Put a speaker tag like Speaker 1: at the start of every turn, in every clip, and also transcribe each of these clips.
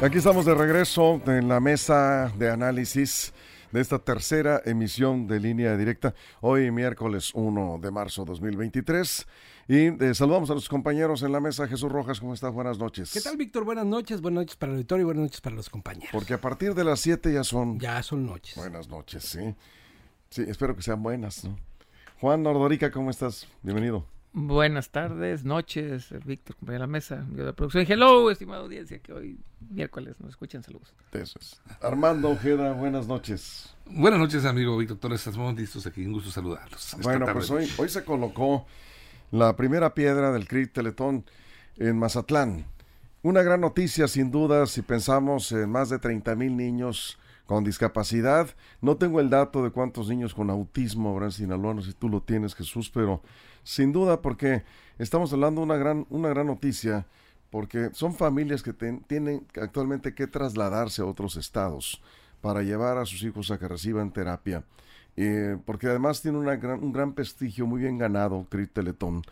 Speaker 1: Aquí estamos de regreso en la mesa de análisis de esta tercera emisión de línea directa, hoy miércoles 1 de marzo 2023. Y eh, saludamos a los compañeros en la mesa. Jesús Rojas, ¿cómo estás? Buenas noches.
Speaker 2: ¿Qué tal, Víctor? Buenas noches. Buenas noches para el auditorio y buenas noches para los compañeros.
Speaker 1: Porque a partir de las 7 ya son...
Speaker 2: Ya son noches.
Speaker 1: Buenas noches, sí. Sí, espero que sean buenas. ¿no? Juan Nordorica, ¿cómo estás? Bienvenido.
Speaker 3: Buenas tardes, noches, Víctor, compañero de la mesa, yo de producción. Hello, estimada audiencia, que hoy miércoles nos escuchan. Saludos.
Speaker 1: Eso es. Armando Ojeda, buenas noches.
Speaker 4: Buenas noches, amigo Víctor Torres. Estamos listos aquí. Un gusto saludarlos.
Speaker 1: Bueno, pues hoy, hoy se colocó la primera piedra del CRIT Teletón en Mazatlán. Una gran noticia, sin duda, si pensamos en más de 30 mil niños con discapacidad. No tengo el dato de cuántos niños con autismo habrá en Sinaloa, no sé si tú lo tienes, Jesús, pero sin duda porque estamos hablando de una gran, una gran noticia, porque son familias que tienen actualmente que trasladarse a otros estados para llevar a sus hijos a que reciban terapia. Eh, porque además tiene una gran, un gran prestigio muy bien ganado, CRIT Teletón,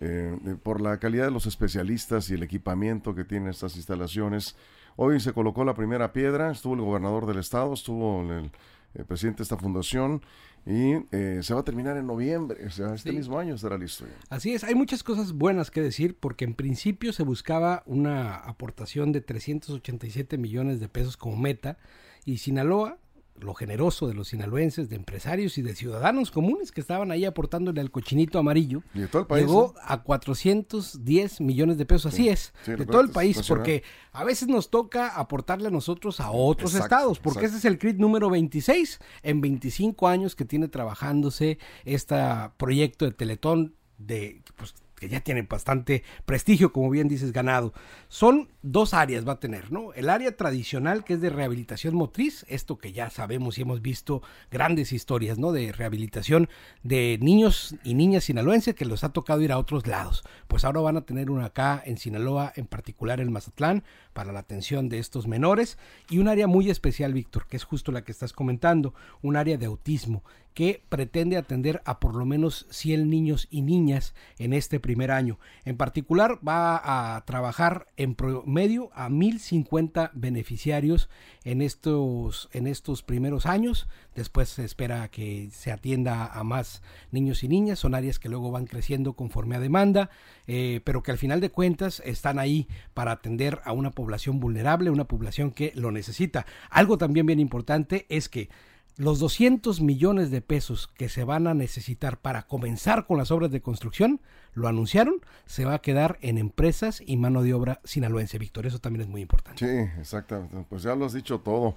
Speaker 1: eh, por la calidad de los especialistas y el equipamiento que tienen estas instalaciones. Hoy se colocó la primera piedra, estuvo el gobernador del estado, estuvo el, el presidente de esta fundación y eh, se va a terminar en noviembre, o sea, este mismo año estará listo.
Speaker 2: Así es, hay muchas cosas buenas que decir porque en principio se buscaba una aportación de 387 millones de pesos como meta y Sinaloa lo generoso de los sinaloenses, de empresarios y de ciudadanos comunes que estaban ahí aportándole al cochinito amarillo,
Speaker 1: de todo el país,
Speaker 2: llegó a 410 millones de pesos, así es, de todo el país, porque a veces nos toca aportarle a nosotros a otros estados, porque ese es el CRIT número 26 en 25 años que tiene trabajándose este proyecto de Teletón de pues, ya tiene bastante prestigio, como bien dices, ganado. Son dos áreas va a tener, ¿no? El área tradicional que es de rehabilitación motriz, esto que ya sabemos y hemos visto grandes historias, ¿no? De rehabilitación de niños y niñas sinaloenses que los ha tocado ir a otros lados. Pues ahora van a tener una acá en Sinaloa, en particular en Mazatlán, para la atención de estos menores y un área muy especial, Víctor, que es justo la que estás comentando, un área de autismo que pretende atender a por lo menos 100 niños y niñas en este primer año. En particular va a trabajar en promedio a 1050 beneficiarios en estos en estos primeros años. Después se espera que se atienda a más niños y niñas. Son áreas que luego van creciendo conforme a demanda, eh, pero que al final de cuentas están ahí para atender a una población vulnerable, una población que lo necesita. Algo también bien importante es que los 200 millones de pesos que se van a necesitar para comenzar con las obras de construcción, lo anunciaron, se va a quedar en empresas y mano de obra sinaloense, Víctor. Eso también es muy importante.
Speaker 1: Sí, exactamente. Pues ya lo has dicho todo.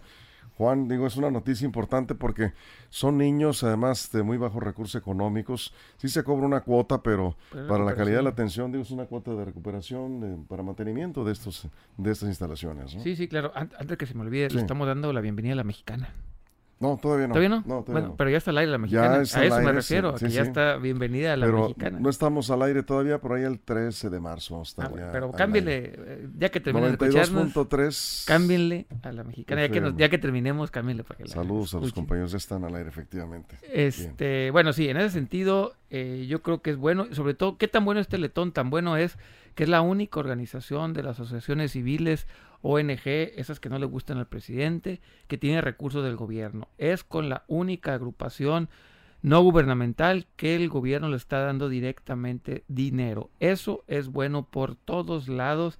Speaker 1: Juan, digo, es una noticia importante porque son niños, además de muy bajos recursos económicos. Sí se cobra una cuota, pero, para la calidad de la atención, digo, es una cuota de recuperación para mantenimiento de estos de estas instalaciones.
Speaker 3: Sí, sí, claro. Antes que se me olvide, le estamos dando la bienvenida a la mexicana.
Speaker 1: No, todavía no.
Speaker 3: ¿Todavía no? bueno, pero ya está al aire la mexicana. a eso me refiero, que ya está bienvenida a la
Speaker 1: pero
Speaker 3: mexicana.
Speaker 1: No estamos al aire todavía, por ahí el 13 de marzo
Speaker 3: ah, Pero cámbienle, eh, ya que terminen de escucharnos, cámbienle a la mexicana. Ya que, ya que terminemos, cámbienle para que la
Speaker 1: Saludos a los compañeros, ya están al aire, efectivamente.
Speaker 3: Este, bueno, sí, en ese sentido, eh, yo creo que es bueno, sobre todo, ¿qué tan bueno es Teletón? Tan bueno es que es la única organización de las asociaciones civiles ONG, esas que no le gustan al presidente, que tiene recursos del gobierno. Es con la única agrupación no gubernamental que el gobierno le está dando directamente dinero. Eso es bueno por todos lados.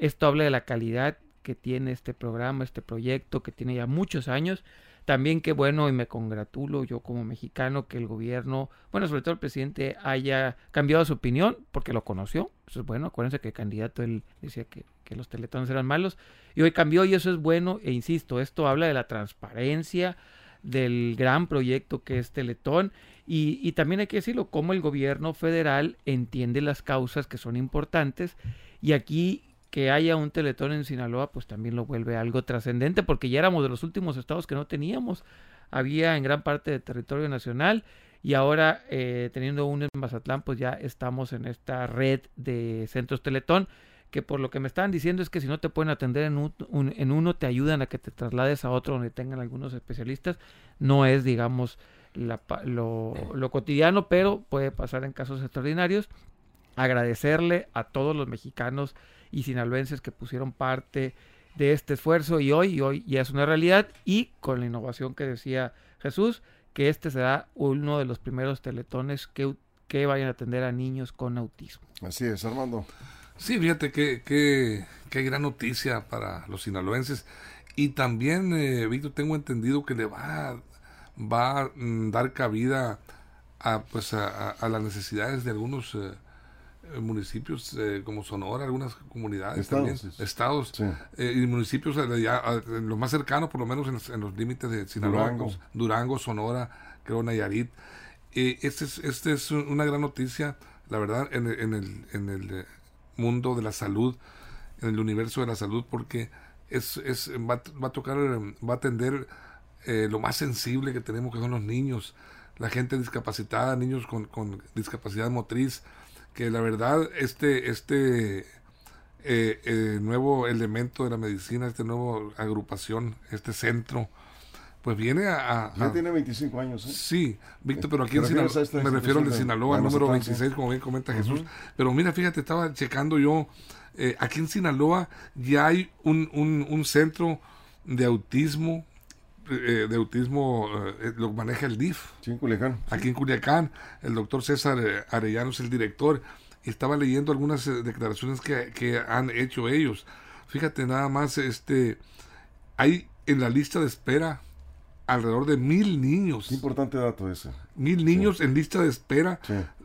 Speaker 3: Esto habla de la calidad que tiene este programa, este proyecto que tiene ya muchos años también qué bueno y me congratulo yo como mexicano que el gobierno, bueno, sobre todo el presidente haya cambiado su opinión porque lo conoció. Eso es bueno. Acuérdense que el candidato él decía que, que los teletones eran malos y hoy cambió y eso es bueno. E insisto, esto habla de la transparencia del gran proyecto que es Teletón y, y también hay que decirlo, cómo el gobierno federal entiende las causas que son importantes y aquí que haya un teletón en Sinaloa, pues también lo vuelve algo trascendente, porque ya éramos de los últimos estados que no teníamos. Había en gran parte del territorio nacional y ahora eh, teniendo uno en Mazatlán, pues ya estamos en esta red de centros teletón que por lo que me estaban diciendo es que si no te pueden atender en, uno, te ayudan a que te traslades a otro donde tengan algunos especialistas. No es, digamos, lo, lo cotidiano, pero puede pasar en casos extraordinarios. Agradecerle a todos los mexicanos y sinaloenses que pusieron parte de este esfuerzo y hoy, y hoy ya es una realidad y con la innovación que decía Jesús, que este será uno de los primeros teletones que, que vayan a atender a niños con autismo.
Speaker 1: Así es, Armando.
Speaker 4: Sí, fíjate que, que, gran noticia para los sinaloenses. Y también, eh, Víctor, tengo entendido que le va, va a mm, dar cabida a, pues a, las necesidades de algunos eh, eh, municipios como Sonora, algunas comunidades estados, también, estados. Y municipios los más cercanos, por lo menos en, los límites de Sinaloa, Durango, Sonora, creo Nayarit. este, es, este es una gran noticia, la verdad, en, en el, en el mundo de la salud, en el universo de la salud, porque es, es va, va a tocar, va a atender eh, lo más sensible que tenemos, que son los niños, la gente discapacitada, niños con, con discapacidad motriz, que la verdad este, este eh, eh, nuevo elemento de la medicina, este nuevo agrupación, este centro, pues viene a...
Speaker 1: ya tiene 25 años. ¿eh?
Speaker 4: Sí, Víctor, pero aquí en Sinaloa, me refiero al de Sinaloa, número 26, como bien comenta Jesús. Pero mira, fíjate, estaba checando yo, eh, aquí en Sinaloa ya hay un, un, un centro de autismo, eh, de autismo, lo maneja el DIF.
Speaker 1: Sí, en Culiacán.
Speaker 4: Aquí en Culiacán, el doctor César Arellano es el director. Y estaba leyendo algunas declaraciones que, que han hecho ellos. Fíjate nada más, este, hay en la lista de espera alrededor de mil niños.
Speaker 1: importante dato ese.
Speaker 4: Mil niños en lista de espera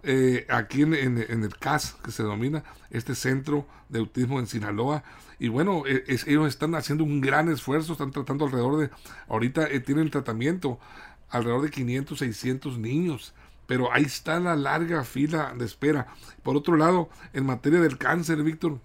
Speaker 4: eh, aquí en, el CAS, que se denomina este centro de autismo en Sinaloa. Y bueno, e, ellos están haciendo un gran esfuerzo, están tratando alrededor de, ahorita eh, tienen tratamiento alrededor de 500, 600 niños. Pero ahí está la larga fila de espera. Por otro lado, en materia del cáncer, Víctor,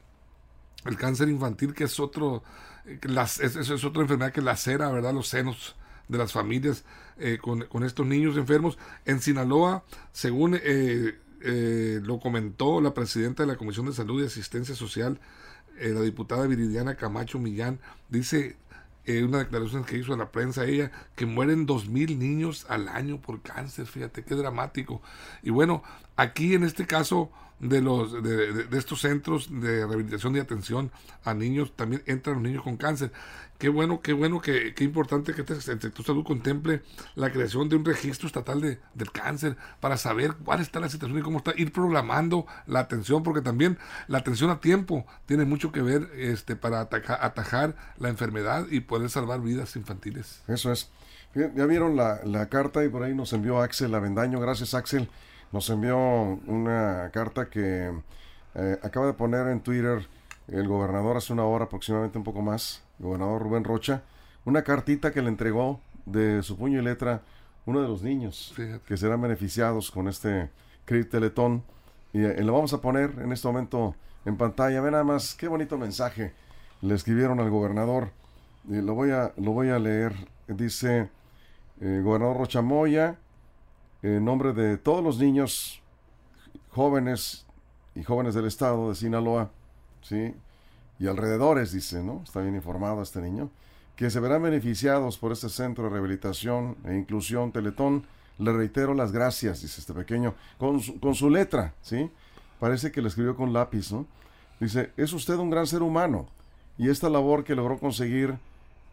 Speaker 4: el cáncer infantil, que es otro, eh, las, es, es, otra enfermedad que lacera, ¿verdad? Los senos de las familias eh, con, estos niños enfermos. En Sinaloa, según eh, eh, lo comentó la presidenta de la Comisión de Salud y Asistencia Social, la diputada Viridiana Camacho Millán, dice una declaración que hizo a la prensa ella, que mueren dos mil niños al año por cáncer, fíjate qué dramático. Y bueno, aquí en este caso de los de, estos centros de rehabilitación y atención a niños, también entran los niños con cáncer. Qué bueno, qué bueno, qué, qué importante que el sector salud contemple la creación de un registro estatal de, del cáncer para saber cuál está la situación y cómo está, ir programando la atención, porque también la atención a tiempo tiene mucho que ver este, para atajar la enfermedad y poder salvar vidas infantiles.
Speaker 1: Eso es. Ya vieron la, la carta y por ahí nos envió Axel Avendaño. Gracias, Axel. Nos envió una carta que eh, acaba de poner en Twitter el gobernador hace una hora aproximadamente un poco más gobernador Rubén Rocha, una cartita que le entregó de su puño y letra uno de los niños que serán beneficiados con este Credit Teletón. Y eh, lo vamos a poner en este momento en pantalla. Ve nada más qué bonito mensaje le escribieron al gobernador. lo, voy a, lo voy a leer. Dice, eh, gobernador Rocha Moya, en nombre de todos los niños jóvenes y jóvenes del estado de Sinaloa, ¿sí? y alrededores, dice, ¿no? Está bien informado este niño, que se verán beneficiados por este centro de rehabilitación e inclusión Teletón. Le reitero las gracias, dice este pequeño, con su, con su letra, ¿sí? Parece que le escribió con lápiz, ¿no? Dice, es usted un gran ser humano y esta labor que logró conseguir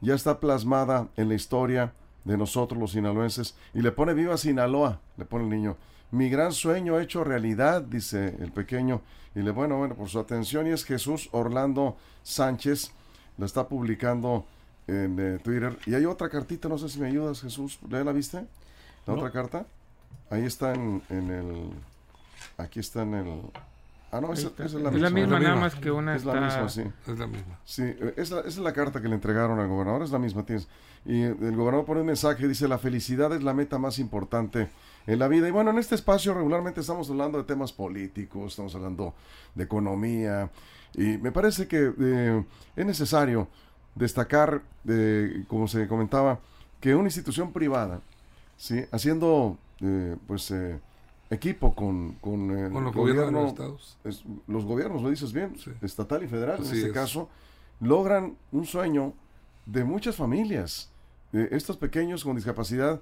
Speaker 1: ya está plasmada en la historia de nosotros los sinaloenses y le pone viva Sinaloa, le pone el niño. Mi gran sueño hecho realidad, dice el pequeño. Y le bueno, bueno, por su atención. Y es Jesús Orlando Sánchez. La está publicando en eh, Twitter. Y hay otra cartita, no sé si me ayudas, Jesús. ¿Ya la viste? La otra carta. Ahí está en, el. Aquí está en el. Ah, no, esa, es la misma.
Speaker 3: Es la misma, nada más que una
Speaker 1: es la misma, sí.
Speaker 4: Es la misma.
Speaker 1: Sí, eh, esa, es la carta que le entregaron al gobernador, es la misma, tienes. Y el gobernador pone un mensaje, dice, la felicidad es la meta más importante en la vida. Y bueno, en este espacio regularmente estamos hablando de temas políticos, estamos hablando de economía, y me parece que eh, es necesario destacar, eh, como se comentaba, que una institución privada, ¿sí? haciendo eh, pues equipo con, con,
Speaker 4: los gobiernos
Speaker 1: los gobiernos, lo dices bien, estatal y federal en este caso, logran un sueño de muchas familias, estos pequeños con discapacidad,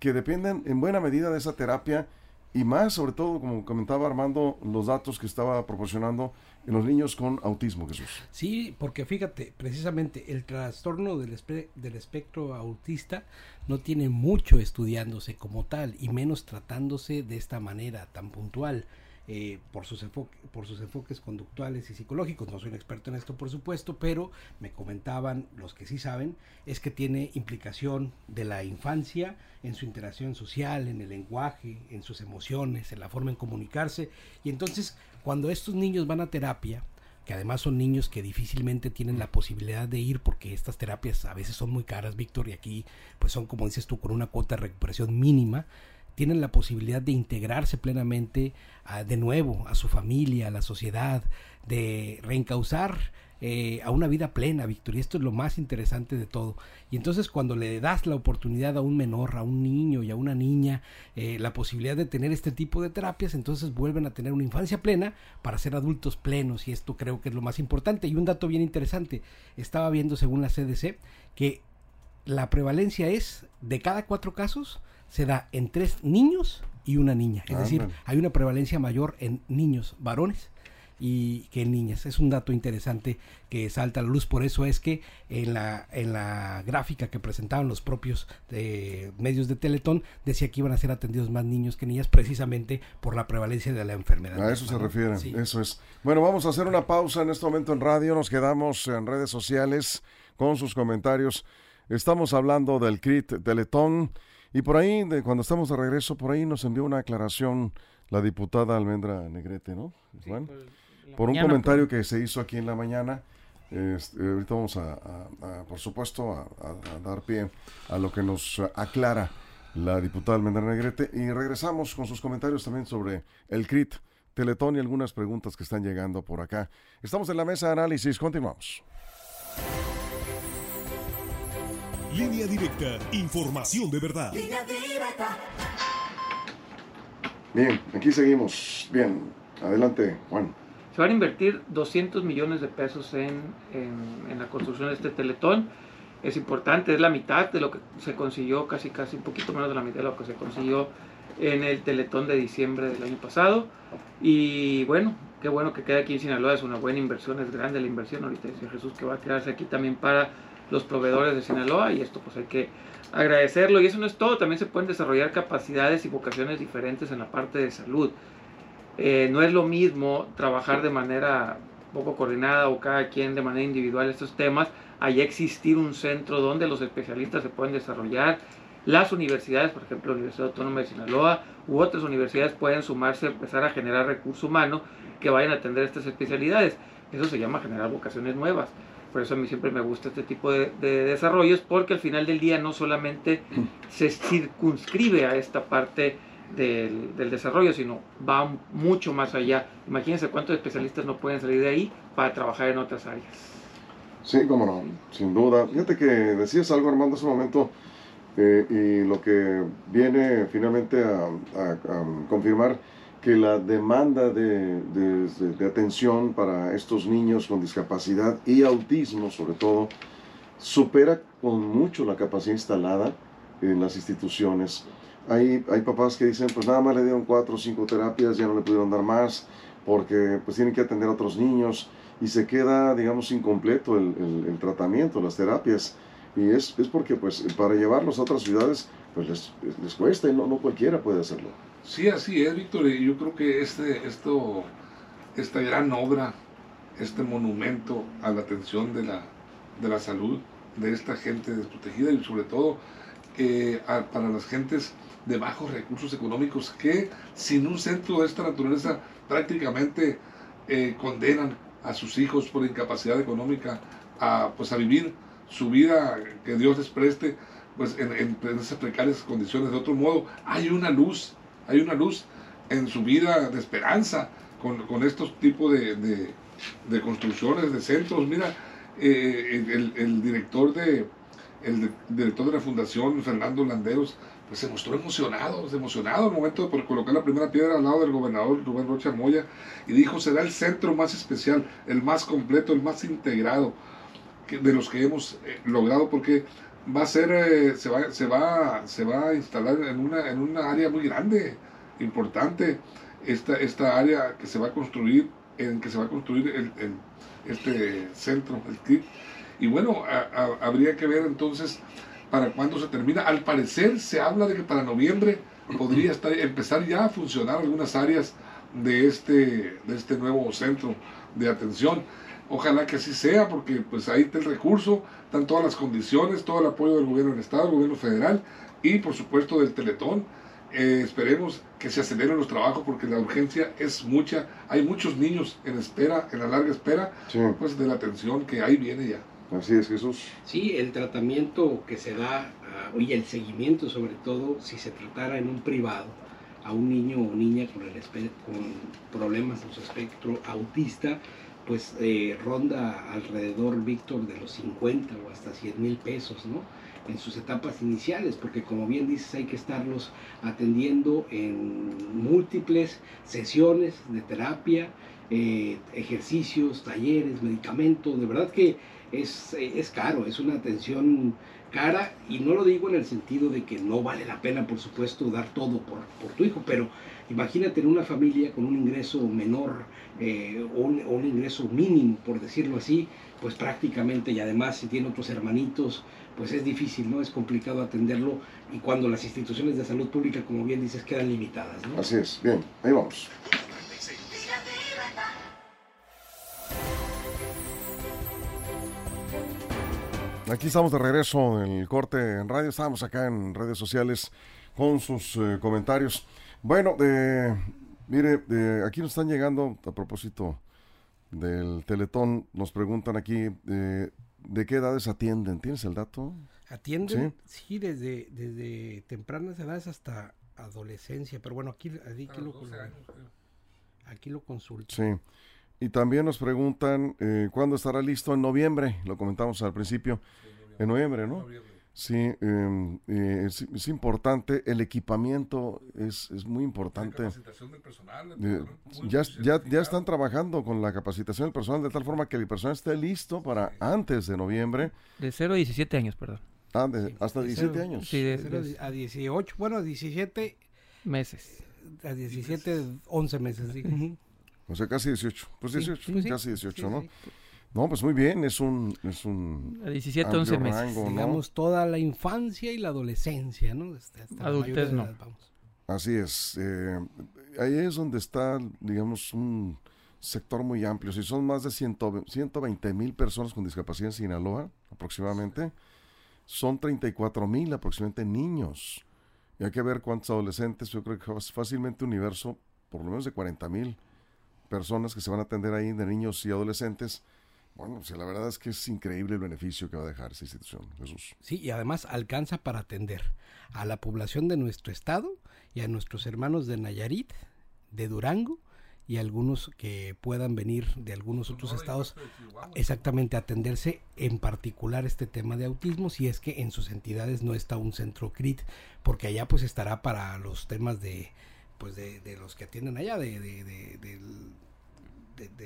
Speaker 1: que dependen en buena medida de esa terapia y más, sobre todo, como comentaba Armando, los datos que estaba proporcionando en los niños con autismo, Jesús.
Speaker 2: Sí, porque fíjate, precisamente el trastorno del, del espectro autista no tiene mucho estudiándose como tal, y menos tratándose de esta manera tan puntual. Eh, por, sus por sus enfoques conductuales y psicológicos. No soy un experto en esto, por supuesto, pero me comentaban los que sí saben, es que tiene implicación de la infancia en su interacción social, en el lenguaje, en sus emociones, en la forma en comunicarse. Y entonces, cuando estos niños van a terapia, que además son niños que difícilmente tienen la posibilidad de ir porque estas terapias a veces son muy caras, Víctor, y aquí pues son como dices tú con una cuota de recuperación mínima, tienen la posibilidad de integrarse plenamente de nuevo a su familia, a la sociedad, de reencauzar eh, a una vida plena, Víctor. Y esto es lo más interesante de todo. Y entonces cuando le das la oportunidad a un menor, a un niño y a una niña, eh, la posibilidad de tener este tipo de terapias, entonces vuelven a tener una infancia plena para ser adultos plenos. Y esto creo que es lo más importante. Y un dato bien interesante, estaba viendo según la CDC que la prevalencia es de cada cuatro casos, se da en tres niños y una niña. Es decir, hay una prevalencia mayor en niños varones y que en niñas. Es un dato interesante que salta a la luz. Por eso es que en la, en la gráfica que presentaban los propios eh, medios de Teletón decía que iban a ser atendidos más niños que niñas precisamente por la prevalencia de la enfermedad.
Speaker 1: A eso se refiere, eso es. Bueno, vamos a hacer una pausa en este momento en radio. Nos quedamos en redes sociales con sus comentarios. Estamos hablando del CRIT Teletón. Y por ahí, de, cuando estamos de regreso, por ahí nos envió una aclaración la diputada Almendra Negrete, ¿no? por, un comentario que se hizo aquí en la mañana. Este, ahorita vamos a, por supuesto, a, dar pie a lo que nos aclara la diputada Almendra Negrete y regresamos con sus comentarios también sobre el CRIT, Teletón y algunas preguntas que están llegando por acá. Estamos en la mesa de análisis, continuamos.
Speaker 5: Línea directa, información de verdad.
Speaker 1: Bien, aquí seguimos. Bien, adelante, Juan.
Speaker 3: Se van a invertir 200 millones de pesos en, en, la construcción de este teletón. Es importante, es la mitad de lo que se consiguió, casi casi un poquito menos de la mitad de lo que se consiguió en el Teletón de diciembre del año pasado. Y bueno, qué bueno que quede aquí en Sinaloa, es una buena inversión, es grande la inversión. Ahorita dice Jesús que va a quedarse aquí también para los proveedores de Sinaloa y esto pues hay que agradecerlo. Y eso no es todo, también se pueden desarrollar capacidades y vocaciones diferentes en la parte de salud. Eh, no es lo mismo trabajar de manera poco coordinada o cada quien de manera individual estos temas, allá existir un centro donde los especialistas se pueden desarrollar. Las universidades, por ejemplo, la Universidad Autónoma de Sinaloa u otras universidades pueden sumarse, empezar a generar recurso humano que vayan a atender estas especialidades. Eso se llama generar vocaciones nuevas. Por eso a mí siempre me gusta este tipo de, desarrollos, porque al final del día no solamente se circunscribe a esta parte del, desarrollo, sino va mucho más allá. Imagínense cuántos especialistas no pueden salir de ahí para trabajar en otras áreas.
Speaker 1: Sí, cómo no, sin duda. Fíjate que decías algo, Armando, hace un momento, eh, y lo que viene finalmente a confirmar que la demanda de, atención para estos niños con discapacidad y autismo sobre todo supera con mucho la capacidad instalada en las instituciones. Hay, hay papás que dicen, pues nada más le dieron cuatro o cinco terapias, ya no le pudieron dar más, porque pues tienen que atender a otros niños y se queda, digamos, incompleto el, tratamiento, las terapias. Y es, es, porque pues para llevarlos a otras ciudades pues les, les cuesta y no, no cualquiera puede hacerlo.
Speaker 4: Sí, así es, Víctor. Y yo creo que este, esto, esta gran obra, este monumento a la atención de la, de la salud de esta gente desprotegida y sobre todo eh, para las gentes de bajos recursos económicos que sin un centro de esta naturaleza prácticamente eh, condenan a sus hijos por incapacidad económica a, pues, a vivir su vida que Dios les preste pues en, en esas precarias condiciones. De otro modo, hay una luz hay una luz en su vida de esperanza con, estos tipos de, construcciones, de centros. Mira, eh, el, director de, el director de la fundación, Fernando Landeros, pues se mostró emocionado, emocionado al momento de colocar la primera piedra al lado del gobernador Rubén Rocha Moya y dijo, será el centro más especial, el más completo, el más integrado de los que hemos eh, logrado, porque va a ser, eh, se, va, se, va, se va a instalar en una, en una área muy grande, importante esta, esta área que se va a construir, en que se va a construir el, este centro, el CRIP. Y bueno, habría que ver entonces para cuándo se termina. Al parecer se habla de que para noviembre podría estar, empezar ya a funcionar algunas áreas de este, de este nuevo centro de atención. Ojalá que así sea, porque pues ahí está el recurso, están todas las condiciones, todo el apoyo del gobierno del Estado, del gobierno federal y por supuesto del Teletón. Eh, esperemos que se aceleren los trabajos porque la urgencia es mucha. Hay muchos niños en espera, en la larga espera, pues de la atención que ahí viene ya.
Speaker 1: Así es, Jesús.
Speaker 2: Sí, el tratamiento que se da, uh, y el seguimiento sobre todo, si se tratara en un privado a un niño o niña con, el con problemas en su espectro autista, pues eh, ronda alrededor, Víctor, de los 50 o hasta 100 mil pesos, ¿no? En sus etapas iniciales, porque como bien dices, hay que estarlos atendiendo en múltiples sesiones de terapia, eh, ejercicios, talleres, medicamentos, de verdad que es, es caro, es una atención cara y no lo digo en el sentido de que no vale la pena, por supuesto, dar todo por, por tu hijo, pero imagínate en una familia con un ingreso menor eh, o, un, ingreso mínimo, por decirlo así, pues prácticamente y además si tiene otros hermanitos, pues es difícil, ¿no? Es complicado atenderlo y cuando las instituciones de salud pública, como bien dices, quedan limitadas, ¿no?
Speaker 1: Así es, bien, ahí vamos. Aquí estamos de regreso en el corte en radio. Estábamos acá en redes sociales con sus eh, comentarios. Bueno, eh, mire, aquí nos están llegando a propósito del Teletón. Nos preguntan aquí eh, de qué edades atienden. ¿Tienes el dato?
Speaker 2: Atienden, sí, desde, desde tempranas edades hasta adolescencia. Pero bueno, aquí, aquí, lo, aquí lo consulto.
Speaker 1: Sí. Y también nos preguntan eh, cuándo estará listo en noviembre, lo comentamos al principio, en noviembre, ¿no? Sí, em, eh, es, importante, el equipamiento es, es muy importante. La capacitación del personal. Eh, ya, ya, ya están trabajando con la capacitación del personal de tal forma que el personal esté listo para antes de noviembre.
Speaker 3: De 0 a 17 años, perdón.
Speaker 1: Ah, hasta 17 años.
Speaker 2: Sí, de, a 18, bueno, a 17
Speaker 3: meses.
Speaker 2: A 17, 11 meses. Sí.
Speaker 1: O sea, casi 18. Pues 18, casi 18, ¿no? No, pues muy bien, es un... Es un
Speaker 3: 17, 11 meses.
Speaker 2: Digamos toda la infancia y la adolescencia, ¿no?
Speaker 3: Adultez no.
Speaker 1: Así es. Eh, ahí es donde está, digamos, un sector muy amplio. Si son más de 120 mil personas con discapacidad en Sinaloa, aproximadamente, son 34 mil aproximadamente niños. Y hay que ver cuántos adolescentes, yo creo que es fácilmente un universo, por lo menos de 40 mil personas que se van a atender ahí de niños y adolescentes. Bueno, la verdad es que es increíble el beneficio que va a dejar esa institución, Jesús.
Speaker 2: Sí, y además alcanza para atender a la población de nuestro estado y a nuestros hermanos de Nayarit, de Durango y algunos que puedan venir de algunos otros estados exactamente a atenderse en particular este tema de autismo si es que en sus entidades no está un centro CRIT porque allá pues estará para los temas de pues de, de los que atienden allá, de, de, de,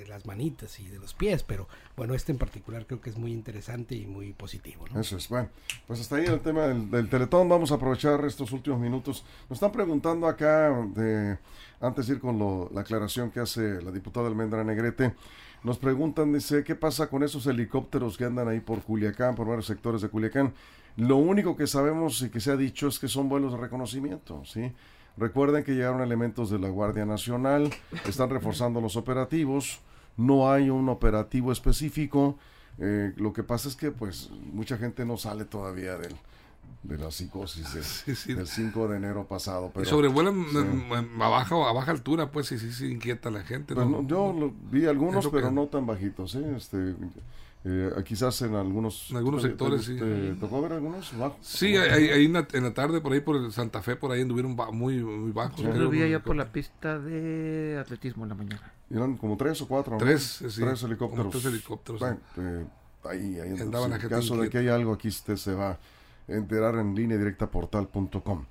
Speaker 2: las manitas y de los pies, pero bueno, este en particular creo que es muy interesante y muy positivo.
Speaker 1: Eso es, bueno, pues hasta ahí el tema del, Teletón, vamos a aprovechar estos últimos minutos. Nos están preguntando acá, de, antes de ir con la aclaración que hace la diputada Almendra Negrete, nos preguntan, dice, ¿qué pasa con esos helicópteros que andan ahí por Culiacán, por varios sectores de Culiacán? Lo único que sabemos y que se ha dicho es que son vuelos de reconocimiento, ¿sí? Recuerden que llegaron elementos de la Guardia Nacional, están reforzando los operativos, no hay un operativo específico. Eh, lo que pasa es que pues mucha gente no sale todavía del, de la psicosis del 5 de enero pasado. Pero,
Speaker 4: sobrevuelan a, baja, a baja altura, pues sí, sí, inquieta a la gente.
Speaker 1: Pues, yo vi algunos, pero no tan bajitos. ¿eh? Este, eh, quizás en algunos,
Speaker 4: en algunos sectores, sí.
Speaker 1: ¿Te tocó ver algunos bajos?
Speaker 4: Sí, ahí, en, la, tarde, por ahí por Santa Fe, por ahí anduvieron muy, muy bajos.
Speaker 3: Yo lo vi allá por la pista de atletismo en la mañana.
Speaker 1: Eran como tres o cuatro.
Speaker 4: Tres,
Speaker 1: tres helicópteros.
Speaker 4: tres helicópteros.
Speaker 1: Bueno, eh, ahí, ahí en caso de que hay algo aquí, usted se va a enterar en línea directa portal.com.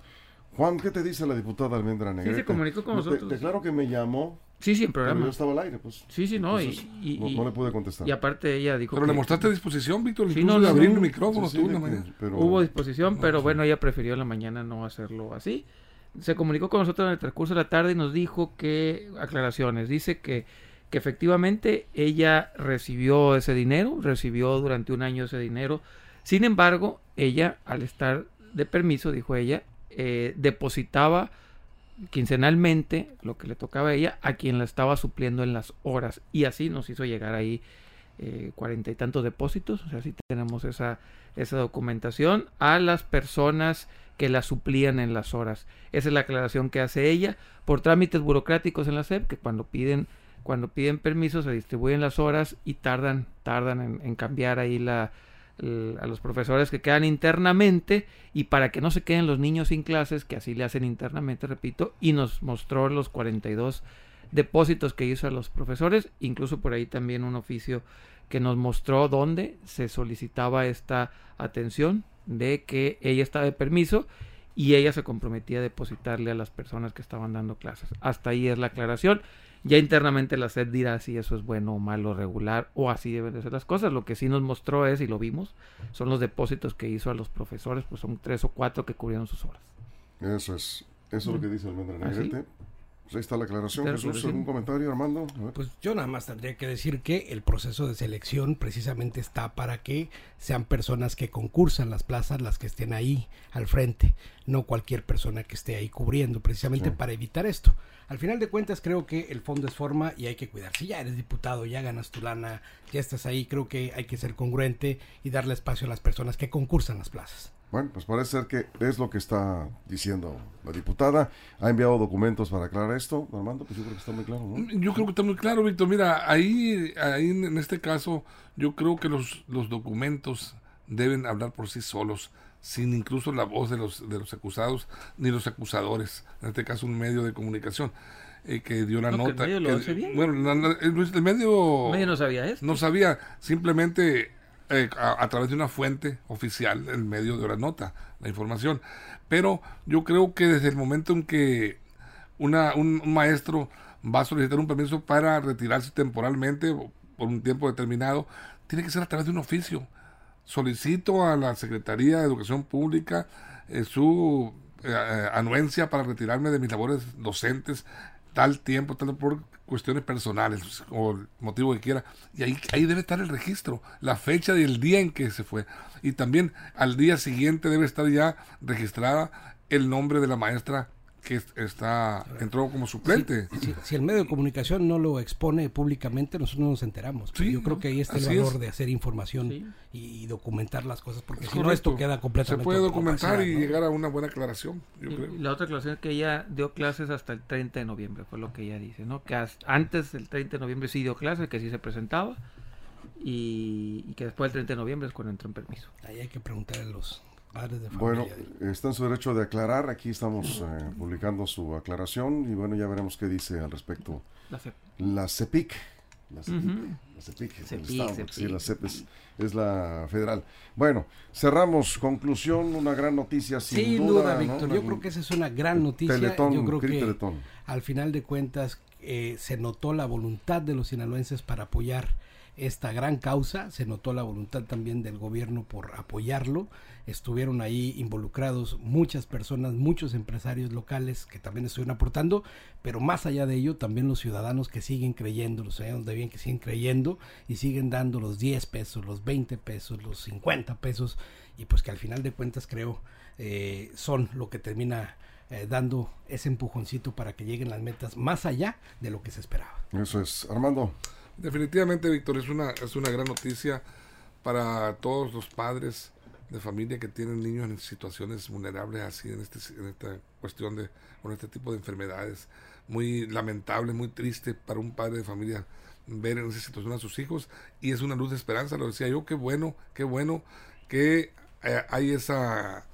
Speaker 1: Juan, ¿qué te dice la diputada Almendra Negrete?
Speaker 3: Sí, se comunicó con nosotros.
Speaker 1: Te, claro que me llamó
Speaker 3: Sí, sí, en programa.
Speaker 1: Pero yo estaba al aire, pues.
Speaker 3: Sí, sí, no. y,
Speaker 1: no, le pude contestar.
Speaker 3: Y aparte ella dijo.
Speaker 4: Pero le mostraste disposición, Víctor. Sí, no, de abrir el micrófono tú
Speaker 3: Hubo disposición, pero bueno, ella prefirió en la mañana no hacerlo así. se comunicó con nosotros en el transcurso de la tarde y nos dijo que, aclaraciones, dice que, que efectivamente ella recibió ese dinero, recibió durante un año ese dinero. Sin embargo, ella, al estar de permiso, dijo ella, eh, depositaba quincenalmente lo que le tocaba a ella a quien la estaba supliendo en las horas. Y así nos hizo llegar ahí eh, cuarenta y tantos depósitos, o sea, tenemos esa, esa documentación a las personas que la suplían en las horas. Esa es la aclaración que hace ella. Por trámites burocráticos en la SEP, que cuando piden cuando piden permiso se distribuyen las horas y tardan tardan en cambiar ahí la, a los profesores que quedan internamente y para que no se queden los niños sin clases, que así le hacen internamente, repito, y nos mostró los 42 depósitos que hizo a los profesores, incluso por ahí también un oficio que nos mostró dónde se solicitaba esta atención de que ella está de permiso y ella se comprometía a depositarle a las personas que estaban dando clases. Hasta ahí es la aclaración. Ya internamente la SED dirá si eso es bueno o malo, regular o así deben de ser las cosas. Lo que sí nos mostró es, y lo vimos, son los depósitos que hizo a los profesores, pues son tres o cuatro que cubrieron sus horas.
Speaker 1: Eso es, eso es lo que dice Almendra ¿Ah, Negrete. Ahí está la aclaración. Jesús, ¿algún comentario, Armando?
Speaker 2: Pues yo nada más tendría que decir que el proceso de selección precisamente está para que sean personas que concursan las plazas las que estén ahí al frente, no cualquier persona que esté ahí cubriendo, precisamente para evitar esto. Al final de cuentas creo que el fondo es forma y hay que cuidar. Si ya eres diputado, ya ganas tu lana, ya estás ahí, creo que hay que ser congruente y darle espacio a las personas que concursan las plazas.
Speaker 1: Bueno, pues parece ser que es lo que está diciendo la diputada. Ha enviado documentos para aclarar esto. Armando, pues yo creo que está muy claro, ¿no?
Speaker 4: Yo creo que está muy claro, Víctor. Mira, ahí, ahí en este caso, yo creo que los, los documentos deben hablar por sí solos, sin incluso la voz de los, de los acusados ni los acusadores. En este caso, un medio de comunicación. Eh, que dio la nota.
Speaker 3: el medio lo bien.
Speaker 4: Bueno, el, medio,
Speaker 3: el medio no sabía esto.
Speaker 4: No sabía, simplemente eh, a, través de una fuente oficial, el medio de la nota, la información. Pero yo creo que desde el momento en que una, un, maestro va a solicitar un permiso para retirarse temporalmente por un tiempo determinado, tiene que ser a través de un oficio. Solicito a la Secretaría de Educación Pública eh, su eh, anuencia para retirarme de mis labores docentes tal tiempo, tal por cuestiones personales o el motivo que quiera. Y ahí, ahí debe estar el registro, la fecha y el día en que se fue. Y también al día siguiente debe estar ya registrada el nombre de la maestra que está entró como suplente.
Speaker 2: Si, el medio de comunicación no lo expone públicamente, nosotros no nos enteramos. yo creo que ahí está el valor de hacer información y, documentar las cosas, porque si no esto queda completamente...
Speaker 4: Se puede documentar y llegar a una buena aclaración,
Speaker 3: La otra aclaración es que ella dio clases hasta el 30 de noviembre, fue lo que ella dice, ¿no? Que antes del 30 de noviembre sí dio clases, que sí se presentaba, y, y que después del 30 de noviembre es cuando entró en permiso.
Speaker 2: Ahí hay que preguntar a los
Speaker 1: bueno, está en su derecho de aclarar. Aquí estamos eh, publicando su aclaración y bueno, ya veremos qué dice al respecto. La, CEPIC. La CEPIC. La CEP es, la federal. Bueno, cerramos. Conclusión, una gran noticia sin, duda.
Speaker 2: Víctor. Yo creo que esa es una gran noticia. Yo creo que al final de cuentas eh, se notó la voluntad de los sinaloenses para apoyar esta gran causa, se notó la voluntad también del gobierno por apoyarlo, estuvieron ahí involucrados muchas personas, muchos empresarios locales que también estuvieron aportando, pero más allá de ello también los ciudadanos que siguen creyendo, los ciudadanos de bien que siguen creyendo y siguen dando los 10 pesos, los 20 pesos, los 50 pesos y pues que al final de cuentas creo eh, son lo que termina eh, dando ese empujoncito para que lleguen las metas más allá de lo que se esperaba.
Speaker 1: Eso es, Armando.
Speaker 4: Definitivamente, Víctor, es una, es una gran noticia para todos los padres de familia que tienen niños en situaciones vulnerables así en, este, en esta cuestión de con este tipo de enfermedades. Muy lamentable muy triste para un padre de familia ver en esa situación a sus hijos y es una luz de esperanza lo decía yo qué bueno qué bueno que eh, hay esa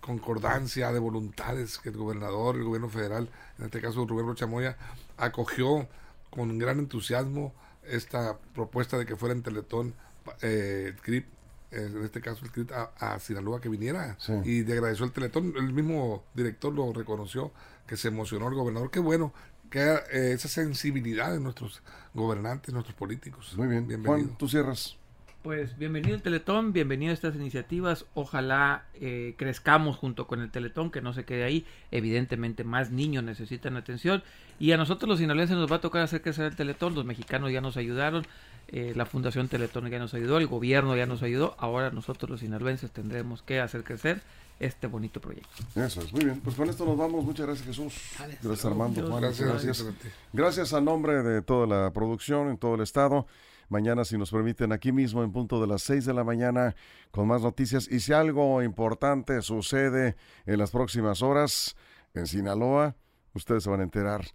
Speaker 4: concordancia de voluntades que el gobernador el gobierno federal en este caso Rubén Rochamoya acogió con gran entusiasmo esta propuesta de que fuera en Teletón eh, CRIP, en este caso el CRIP a, Sinaloa que viniera y le agradeció el Teletón, el mismo director lo reconoció, que se emocionó el gobernador, qué bueno que eh, esa sensibilidad de nuestros gobernantes, nuestros políticos.
Speaker 1: Muy bien, bienvenido. Juan, tú cierras.
Speaker 3: Pues bienvenido al Teletón, bienvenido a estas iniciativas. Ojalá eh, crezcamos junto con el Teletón, que no se quede ahí. Evidentemente, más niños necesitan atención. Y a nosotros los sinaloenses nos va a tocar hacer crecer el Teletón. Los mexicanos ya nos ayudaron, eh, la Fundación Teletón ya nos ayudó, el gobierno ya nos ayudó. Ahora nosotros los sinaloenses tendremos que hacer crecer este bonito proyecto.
Speaker 1: Eso es, muy bien. Pues con esto nos vamos. Muchas gracias Jesús. Gracias Armando. gracias, gracias. Gracias a nombre de toda la producción en todo el estado. Mañana, si nos permiten, aquí mismo en punto de las 6 de la mañana con más noticias. Y si algo importante sucede en las próximas horas en Sinaloa, ustedes se van a enterar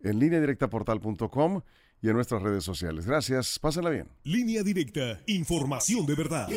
Speaker 1: en línea directa portal.com y en nuestras redes sociales. Gracias, pásenla bien.
Speaker 5: Línea directa, información de verdad.